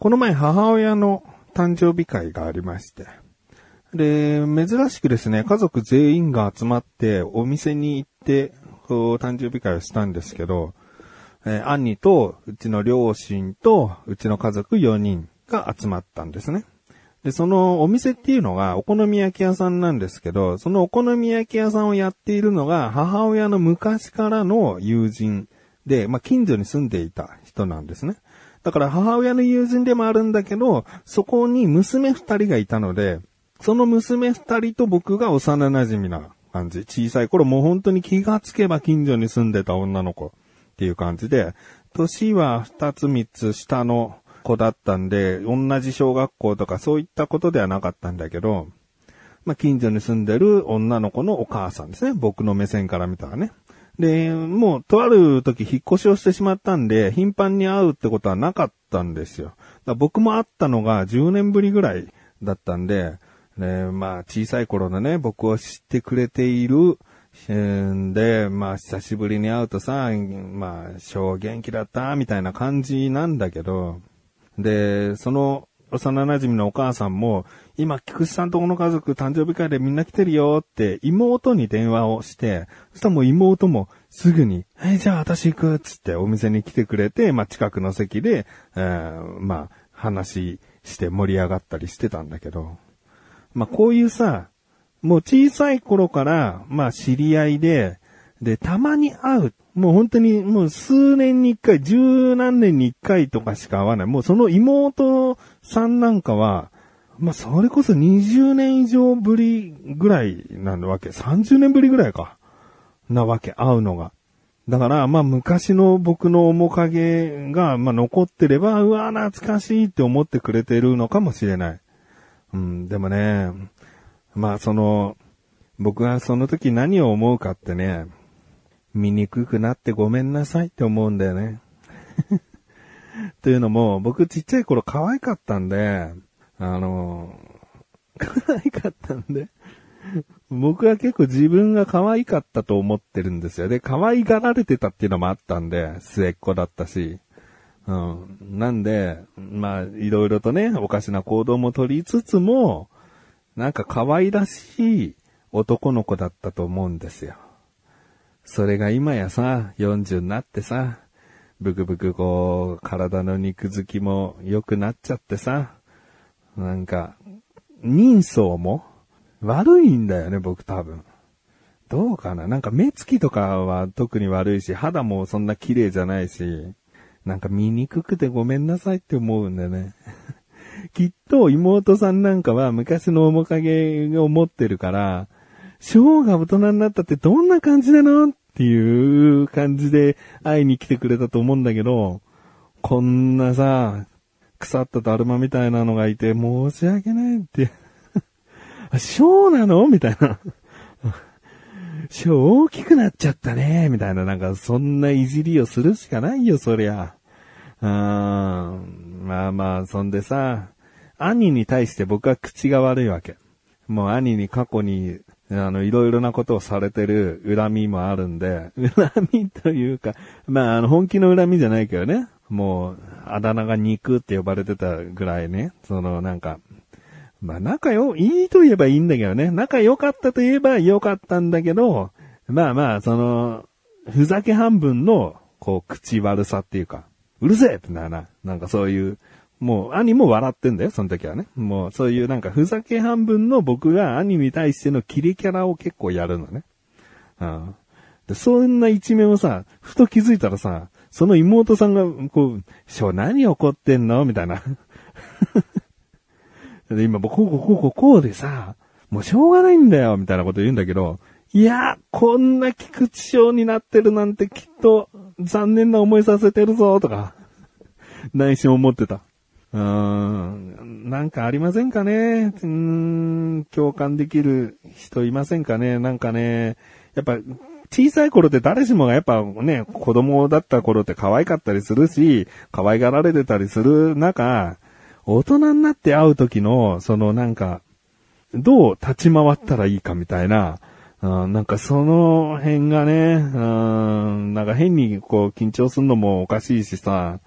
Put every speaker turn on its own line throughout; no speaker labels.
この前母親の誕生日会がありまして。で、珍しくですね、家族全員が集まってお店に行って、こう誕生日会をしたんですけど、えー兄と、うちの両親と、うちの家族4人が集まったんですね。で、そのお店っていうのがお好み焼き屋さんなんですけど、そのお好み焼き屋さんをやっているのが母親の昔からの友人で、まあ、近所に住んでいた人なんですね。だから母親の友人でもあるんだけど、そこに娘二人がいたので、その娘二人と僕が幼馴染な感じ。小さい頃もう本当に気がつけば近所に住んでた女の子っていう感じで、年は二つ三つ下の子だったんで、同じ小学校とかそういったことではなかったんだけど、まあ、近所に住んでる女の子のお母さんですね。僕の目線から見たらね。で、もう、とある時引っ越しをしてしまったんで、頻繁に会うってことはなかったんですよ。だ僕も会ったのが10年ぶりぐらいだったんで、ね、まあ、小さい頃のね、僕を知ってくれている、んで、まあ、久しぶりに会うとさ、まあ、小元気だった、みたいな感じなんだけど、で、その、幼馴染のお母さんも、今、菊池さんとこの家族誕生日会でみんな来てるよって妹に電話をして、そしたらもう妹もすぐに、はい、じゃあ私行くっつってお店に来てくれて、まあ近くの席で、えーまあ話して盛り上がったりしてたんだけど、まあこういうさ、もう小さい頃から、まあ知り合いで、で、たまに会う。もう本当にもう数年に一回、十何年に一回とかしか会わない。もうその妹さんなんかは、まあそれこそ20年以上ぶりぐらいなわけ。30年ぶりぐらいか。なわけ、会うのが。だから、まあ昔の僕の面影が、まあ残ってれば、うわ、懐かしいって思ってくれてるのかもしれない。うん、でもね、まあその、僕はその時何を思うかってね、醜くなってごめんなさいって思うんだよね。というのも、僕ちっちゃい頃可愛かったんで、あの、可愛かったんで、僕は結構自分が可愛かったと思ってるんですよ。で、可愛がられてたっていうのもあったんで、末っ子だったし。うん。なんで、まあ、いろいろとね、おかしな行動も取りつつも、なんか可愛らしい男の子だったと思うんですよ。それが今やさ、40になってさ、ブクブクこう、体の肉付きも良くなっちゃってさ、なんか、人相も悪いんだよね、僕多分。どうかな？なんか目つきとかは特に悪いし、肌もそんな綺麗じゃないし、なんか醜くくてごめんなさいって思うんだよね。きっと妹さんなんかは昔の面影を持ってるから、翔が大人になったってどんな感じなのっっていう感じで会いに来てくれたと思うんだけど、こんなさ、腐っただるまみたいなのがいて申し訳ないって。あ、翔なの？みたいな。翔大きくなっちゃったね。みたいな、なんかそんないじりをするしかないよ、そりゃ。うーん。まあまあ、そんでさ、兄に対して僕は口が悪いわけ。もう兄に過去に、あの、いろいろなことをされてる恨みもあるんで、恨みというか、まあ、あの、本気の恨みじゃないけどね。もう、あだ名が肉って呼ばれてたぐらいね。その、なんか、まあ、仲よ、いいと言えばいいんだけどね。仲良かったと言えば良かったんだけど、まあまあ、その、ふざけ半分の、こう、口悪さっていうか、うるせえってなな、なんかそういう、もう、兄も笑ってんだよ、その時はね。もう、そういうなんか、ふざけ半分の僕が兄に対してのキレキャラを結構やるのね。うん。で、そんな一面をさ、ふと気づいたらさ、その妹さんが、こう、しょ、何怒ってんの？みたいな。で、今、こう、こう、こう、こう、こうでさ、もうしょうがないんだよ、みたいなこと言うんだけど、いや、こんな菊池賞になってるなんてきっと残念な思いさせてるぞ、とか、内心思ってた。うん、なんかありませんかね？うん、共感できる人いませんかね？なんかね、やっぱ、小さい頃って誰しもがやっぱね、子供だった頃って可愛かったりするし、可愛がられてたりする中、大人になって会う時の、そのなんか、どう立ち回ったらいいかみたいな、うんなんかその辺がね、うんなんか変にこう緊張するのもおかしいしさ、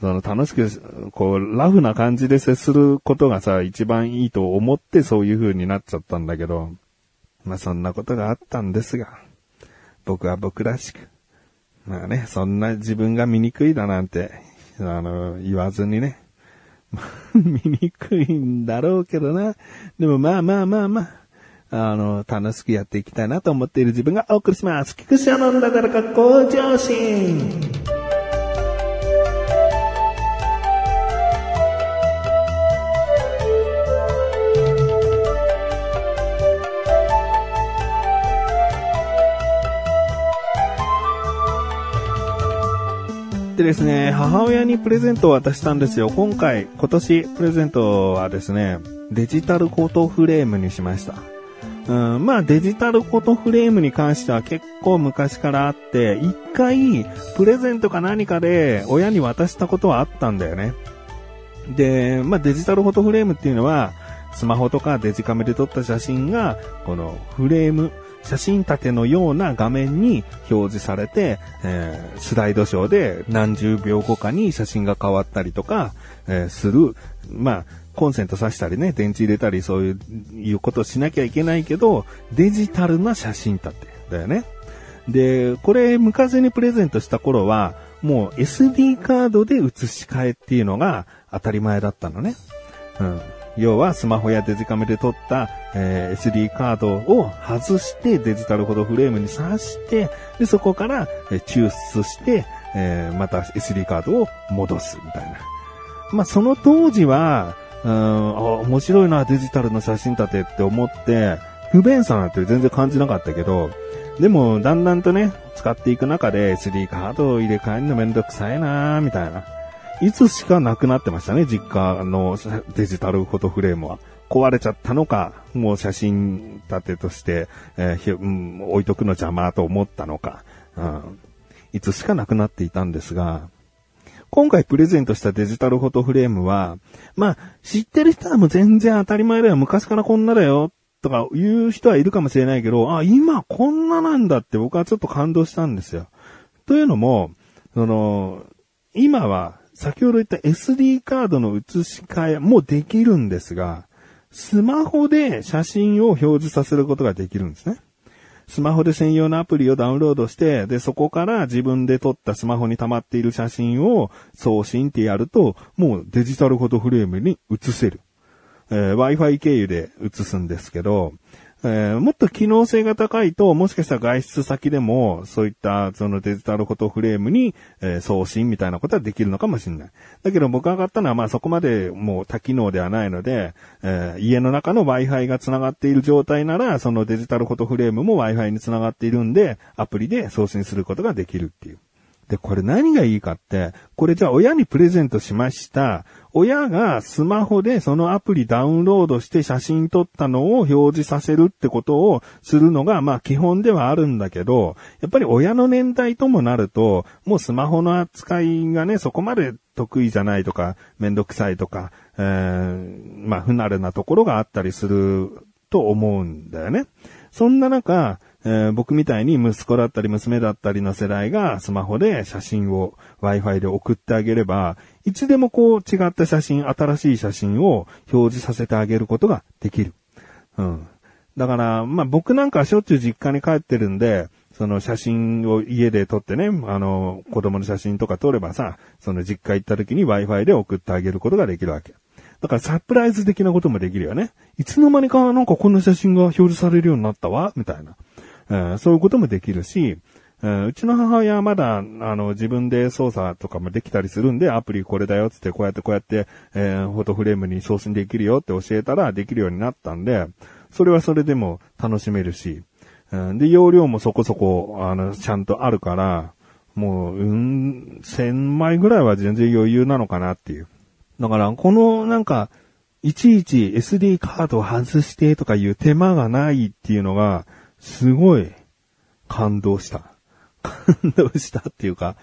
その楽しく、こう、ラフな感じで接することがさ、一番いいと思ってそういう風になっちゃったんだけど、まあそんなことがあったんですが、僕は僕らしく、まあね、そんな自分が醜いだなんて、あの、言わずにね、醜いんだろうけどな。でもまあまあまあまあ、あの、楽しくやっていきたいなと思っている自分がお送りします。菊池のんだからか向上心。でですね、母親にプレゼントを渡したんですよ。今回、今年プレゼントはですね、デジタルフォトフレームにしました。うん、まあデジタルフォトフレームに関しては結構昔からあって、一回プレゼントか何かで親に渡したことはあったんだよね。で、まあデジタルフォトフレームっていうのは、スマホとかデジカメで撮った写真が、このフレーム、写真立てのような画面に表示されて、えー、スライドショーで何十秒後かに写真が変わったりとか、えー、する。まあ、コンセント挿したりね、電池入れたりそういういうことしなきゃいけないけど、デジタルな写真立てだよね。で、これ昔にプレゼントした頃は、もう SD カードで写し替えっていうのが当たり前だったのね。うん。要はスマホやデジカメで撮った、えー、SD カードを外してデジタルフォトフレームに挿して、で、そこから、え、抽出して、えー、また SD カードを戻すみたいな。まあ、その当時は、うん、あ、面白いな、デジタルの写真立てって思って、不便さなんて全然感じなかったけど、でも、だんだんとね、使っていく中で SD カードを入れ替えるのめんどくさいなみたいな。いつしかなくなってましたね、実家のデジタルフォトフレームは。壊れちゃったのか、もう写真立てとして、えーうん、置いとくの邪魔と思ったのか、うん、いつしかなくなっていたんですが、今回プレゼントしたデジタルフォトフレームは、まあ、知ってる人はもう全然当たり前だよ、昔からこんなだよ、とか言う人はいるかもしれないけど、あ、今こんななんだって僕はちょっと感動したんですよ。というのも、その、今は先ほど言った SD カードの写し替えもできるんですが、スマホで写真を表示させることができるんですね。スマホで専用のアプリをダウンロードして、で、そこから自分で撮ったスマホに溜まっている写真を送信ってやると、もうデジタルフォトフレームに写せる。えー、Wi-Fi 経由で写すんですけど、えー、もっと機能性が高いと、もしかしたら外出先でも、そういったそのデジタルフォトフレームに、えー、送信みたいなことはできるのかもしれない。だけど僕が買ったのはまあそこまでもう多機能ではないので、えー、家の中の Wi-Fi が繋がっている状態なら、そのデジタルフォトフレームも Wi-Fi に繋がっているんで、アプリで送信することができるっていう。で、これ何がいいかって、これじゃあ親にプレゼントしました。親がスマホでそのアプリダウンロードして写真撮ったのを表示させるってことをするのが、まあ基本ではあるんだけど、やっぱり親の年代ともなると、もうスマホの扱いがね、そこまで得意じゃないとか、めんどくさいとか、えー、まあ不慣れなところがあったりすると思うんだよね。そんな中、えー、僕みたいに息子だったり娘だったりの世代がスマホで写真を Wi-Fi で送ってあげれば、いつでもこう違った写真、新しい写真を表示させてあげることができる。うん。だから、まあ僕なんかしょっちゅう実家に帰ってるんで、その写真を家で撮ってね、あの、子供の写真とか撮ればさ、その実家行った時に Wi-Fi で送ってあげることができるわけ。だからサプライズ的なこともできるよね。いつの間にかなんかこんな写真が表示されるようになったわ、みたいな。えそういうこともできるし、うちの母親はまだ、あの、自分で操作とかもできたりするんで、アプリこれだよっつって、こうやってこうやって、えー、フォトフレームに送信できるよって教えたらできるようになったんで、それはそれでも楽しめるし、うん、で、容量もそこそこ、あの、ちゃんとあるから、もう、うん、1000枚ぐらいは全然余裕なのかなっていう。だから、この、なんか、いちいち SD カードを外してとかいう手間がないっていうのが、すごい感動した。感動したっていうか、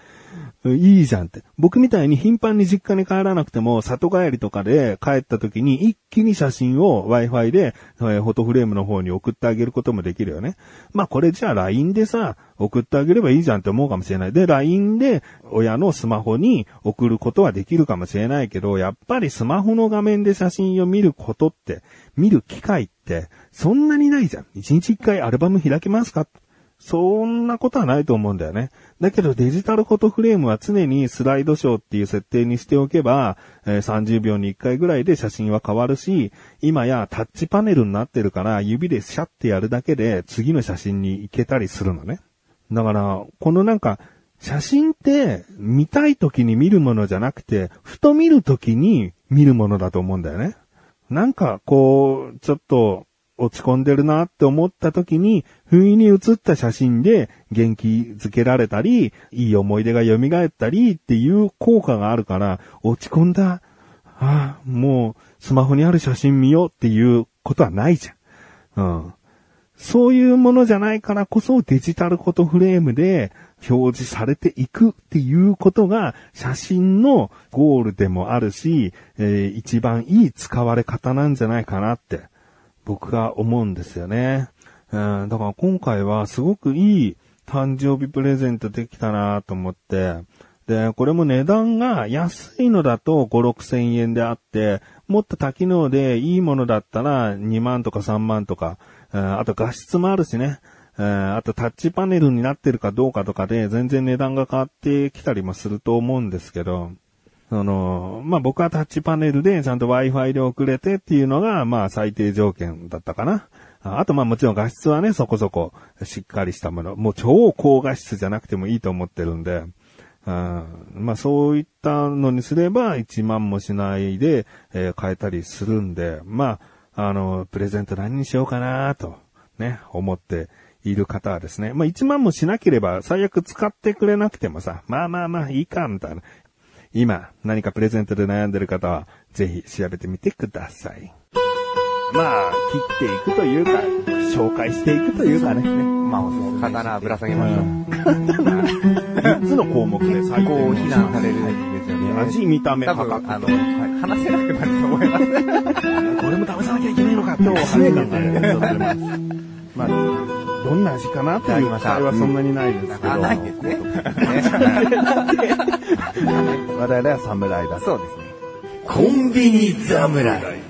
いいじゃんって。僕みたいに頻繁に実家に帰らなくても、里帰りとかで帰った時に一気に写真を Wi-Fi で、フォトフレームの方に送ってあげることもできるよね。まあこれじゃあ LINE でさ、送ってあげればいいじゃんって思うかもしれない。で、LINE で親のスマホに送ることはできるかもしれないけど、やっぱりスマホの画面で写真を見ることって、見る機会って、そんなにないじゃん。一日一回アルバム開けますかそんなことはないと思うんだよね。だけどデジタルフォトフレームは常にスライドショーっていう設定にしておけば、えー、30秒に1回ぐらいで写真は変わるし、今やタッチパネルになってるから指でシャッてやるだけで次の写真に行けたりするのね。だから、このなんか、写真って見たい時に見るものじゃなくて、ふと見る時に見るものだと思うんだよね。なんかこう、ちょっと落ち込んでるなって思った時に、不意に写った写真で元気づけられたり、いい思い出が蘇ったりっていう効果があるから、落ち込んだ、ああ、もうスマホにある写真見ようっていうことはないじゃん。うん。そういうものじゃないからこそデジタルフォトフレームで表示されていくっていうことが写真のゴールでもあるし、えー、一番いい使われ方なんじゃないかなって僕は思うんですよね。うん、だから今回はすごくいい誕生日プレゼントできたなと思って、で、これも値段が安いのだと5、6千円であって、もっと多機能でいいものだったら2万とか3万とか、あと画質もあるしね、あとタッチパネルになってるかどうかとかで全然値段が変わってきたりもすると思うんですけど、その、まあ、僕はタッチパネルでちゃんと Wi-Fi で送れてっていうのが、ま、最低条件だったかな。あと、ま、もちろん画質はね、そこそこしっかりしたもの。もう超高画質じゃなくてもいいと思ってるんで、あまあ、そういったのにすれば1万もしないで、えー、買えたりするんで、まあ、あの、プレゼント何にしようかなと、ね、思っている方はですね、まあ、1万もしなければ最悪使ってくれなくてもさ、まあまあまあいいか、みたいな。今、何かプレゼントで悩んでる方は、ぜひ調べてみてください。まあ、切っていくというか、紹介していくというかね。
まあ、刀ぶら下げましょう。
3つの項目で最高を
非難されるんですよね。
味、見た目、
多分、あの、話せなくなると思います。
これも試さなきゃいけないのか、今日は話がね。まあ、どんな味かなっていう期待はそんなにないですけど。
あ、ないですね。
我々は侍だ。
そうですね。
コンビニ侍。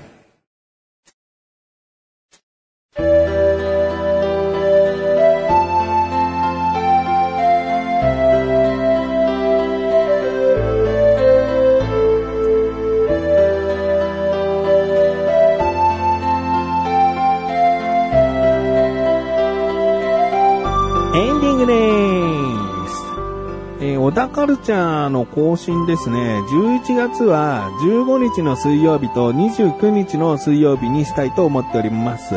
小田カルチャーの更新ですね。11月は15日の水曜日と29日の水曜日にしたいと思っております。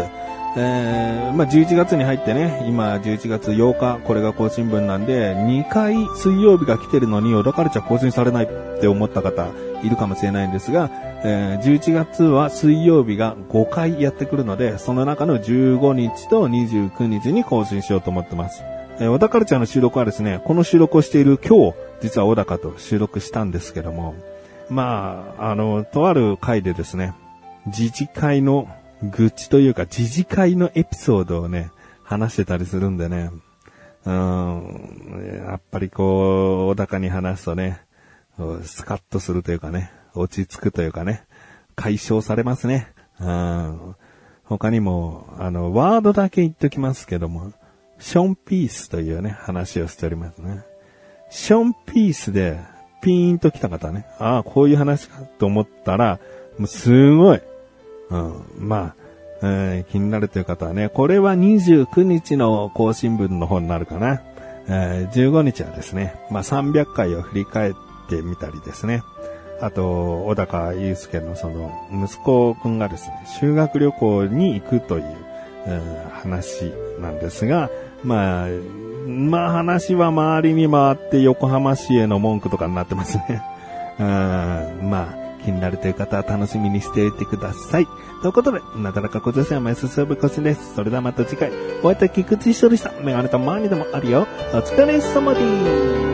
えー、まあ、11月に入ってね、今11月8日、これが更新分なんで、2回水曜日が来てるのに、小田カルチャー更新されないって思った方いるかもしれないんですが、えー、11月は水曜日が5回やってくるので、その中の15日と29日に更新しようと思ってます。えー、小田カルチャーの収録はですね、この収録をしている今日、実は小高と収録したんですけども、まあ、あの、とある回でですね、自治会の愚痴というか、自治会のエピソードをね、話してたりするんでね、うん、やっぱりこう、小高に話すとね、スカッとするというかね、落ち着くというかね、解消されますね。うん、他にも、あの、ワードだけ言っときますけども、ションピースというね、話をしておりますね。ションピースでピーンと来た方ね、ああ、こういう話かと思ったら、もうすごい、うん、まあ、えー、気になるという方はね、これは29日の更新分の方になるかな。えー、15日はですね、まあ300回を振り返ってみたりですね。あと、小高祐介のその、息子くんがですね、修学旅行に行くという、えー、話なんですが、まあ、まあ話は周りに回って横浜市への文句とかになってますね。うん、まあ、気になるという方は楽しみにしていてください。ということで、なだらか小女子はメススブコシです。それではまた次回、お会いいた菊池処理したメガネとマーニでもあるよ。お疲れ様です。